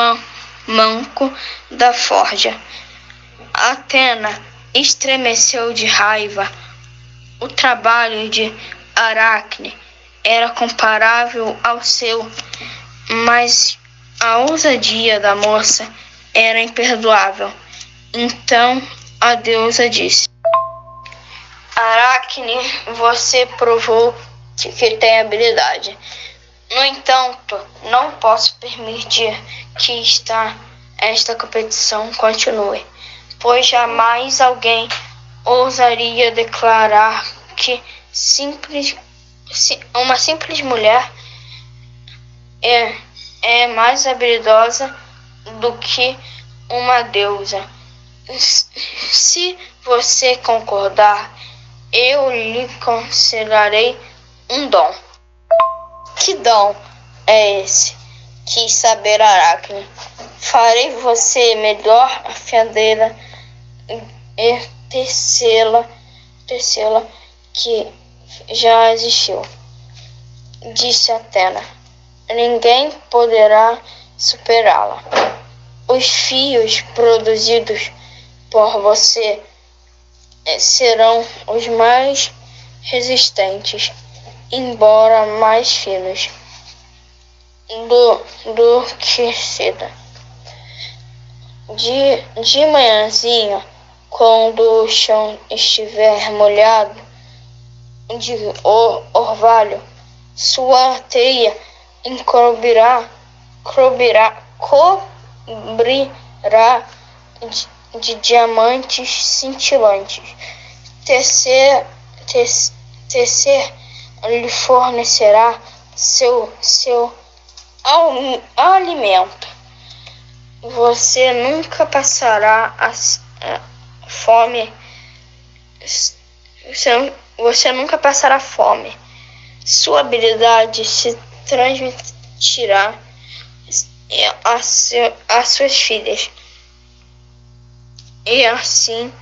man, manco da forja. Atena estremeceu de raiva. O trabalho de Aracne era comparável ao seu, mas a ousadia da moça era imperdoável. Então a deusa disse: Aracne, você provou que tem habilidade. No entanto, não posso permitir que esta, esta competição continue, pois jamais alguém ousaria declarar que simples, uma simples mulher é, é mais habilidosa do que uma deusa. Se você concordar, eu lhe considerarei um dom. Que dom é esse? Quis saber Aracne. Farei você melhor afiadeira e tecê-la, tecê-la que já existiu. Disse Atena. Ninguém poderá superá-la. Os fios produzidos por você serão os mais resistentes, embora mais finos do, do que seda. De, de manhãzinha, quando o chão estiver molhado de orvalho, sua teia encobrirá, cobrirá, cobrirá de, de diamantes cintilantes. Tecer, tecer, tecer lhe fornecerá seu, seu alimento. Você nunca passará a, a fome. Você, você nunca passará fome. Sua habilidade se transmitirá a suas filhas. E assim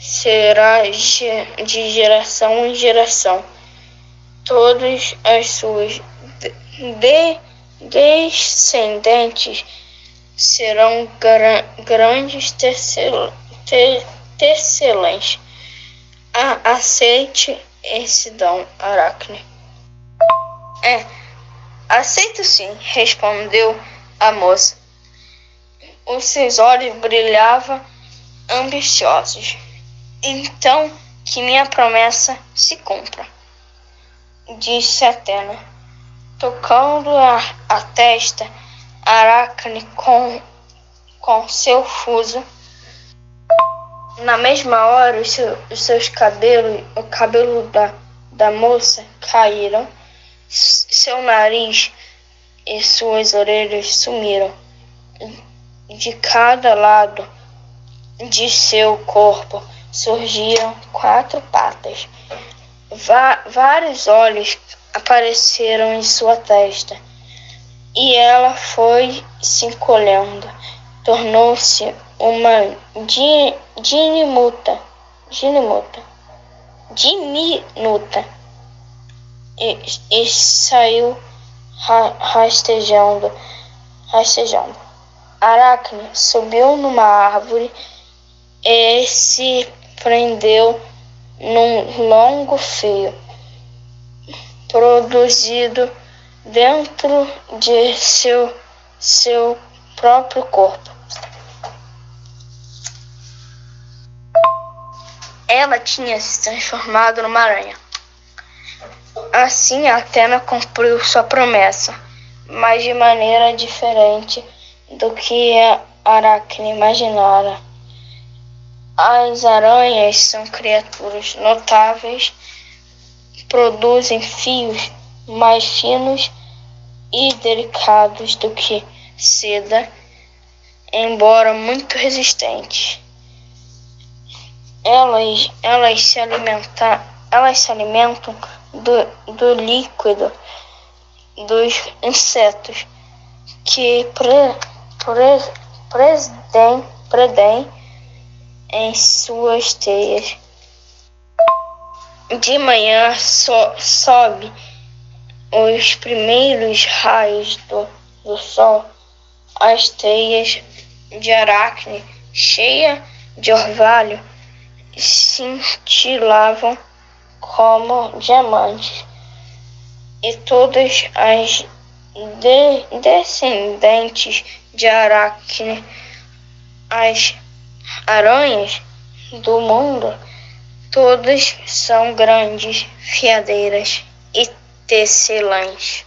será de geração em geração. Todas as suas de descendentes serão gra grandes tecelãs. Aceite esse dom, Aracne. É, aceito sim, respondeu a moça. Os seus olhos brilhavam ambiciosos. Então que minha promessa se cumpra, disse Atena tocando a, a testa Aracne com, com seu fuso. Na mesma hora, os, os seus cabelos, o cabelo da, da moça caíram, seu nariz e suas orelhas sumiram. De cada lado de seu corpo surgiram quatro patas. Vários olhos apareceram em sua testa, e ela foi se encolhendo, tornou-se uma diminuta, diminuta, diminuta, e, e saiu rastejando, rastejando. Aracne subiu numa árvore e se prendeu num longo fio produzido dentro de seu, seu próprio corpo. Ela tinha se transformado numa aranha. Assim, Atena cumpriu sua promessa, mas de maneira diferente do que Aracne imaginara. As aranhas são criaturas notáveis produzem fios mais finos e delicados do que seda, embora muito resistentes. Elas, elas, se, alimenta, elas se alimentam do, do líquido dos insetos que pre, pre, predem, predem em suas teias. De manhã so, sobe os primeiros raios do, do sol as teias de aracne, cheia de orvalho, cintilavam como diamantes, e todas as de descendentes de aracne, as aranhas do mundo, todas são grandes fiadeiras e tecelãs.